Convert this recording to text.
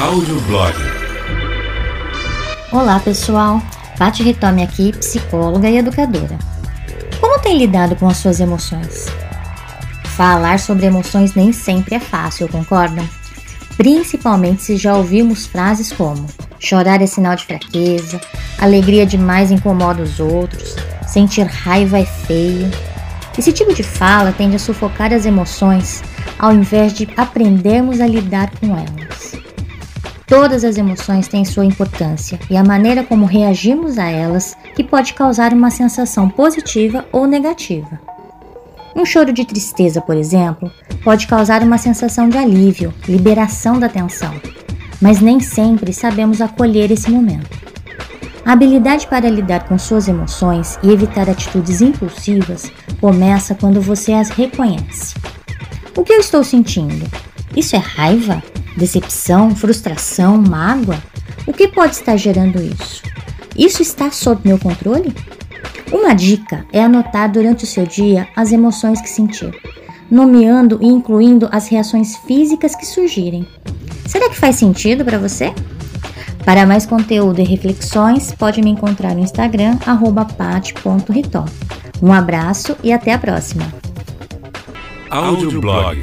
Audioblog. Olá pessoal, Paty Ritome aqui, psicóloga e educadora. Como tem lidado com as suas emoções? Falar sobre emoções nem sempre é fácil, concordam? Principalmente se já ouvimos frases como chorar é sinal de fraqueza, alegria demais incomoda os outros, sentir raiva é feio. Esse tipo de fala tende a sufocar as emoções ao invés de aprendermos a lidar com elas. Todas as emoções têm sua importância e a maneira como reagimos a elas que pode causar uma sensação positiva ou negativa. Um choro de tristeza, por exemplo, pode causar uma sensação de alívio, liberação da tensão, mas nem sempre sabemos acolher esse momento. A habilidade para lidar com suas emoções e evitar atitudes impulsivas começa quando você as reconhece. O que eu estou sentindo? Isso é raiva? Decepção? Frustração? Mágoa? O que pode estar gerando isso? Isso está sob meu controle? Uma dica é anotar durante o seu dia as emoções que sentir, nomeando e incluindo as reações físicas que surgirem. Será que faz sentido para você? Para mais conteúdo e reflexões, pode me encontrar no Instagram @pat.ritó. Um abraço e até a próxima. Audioblog.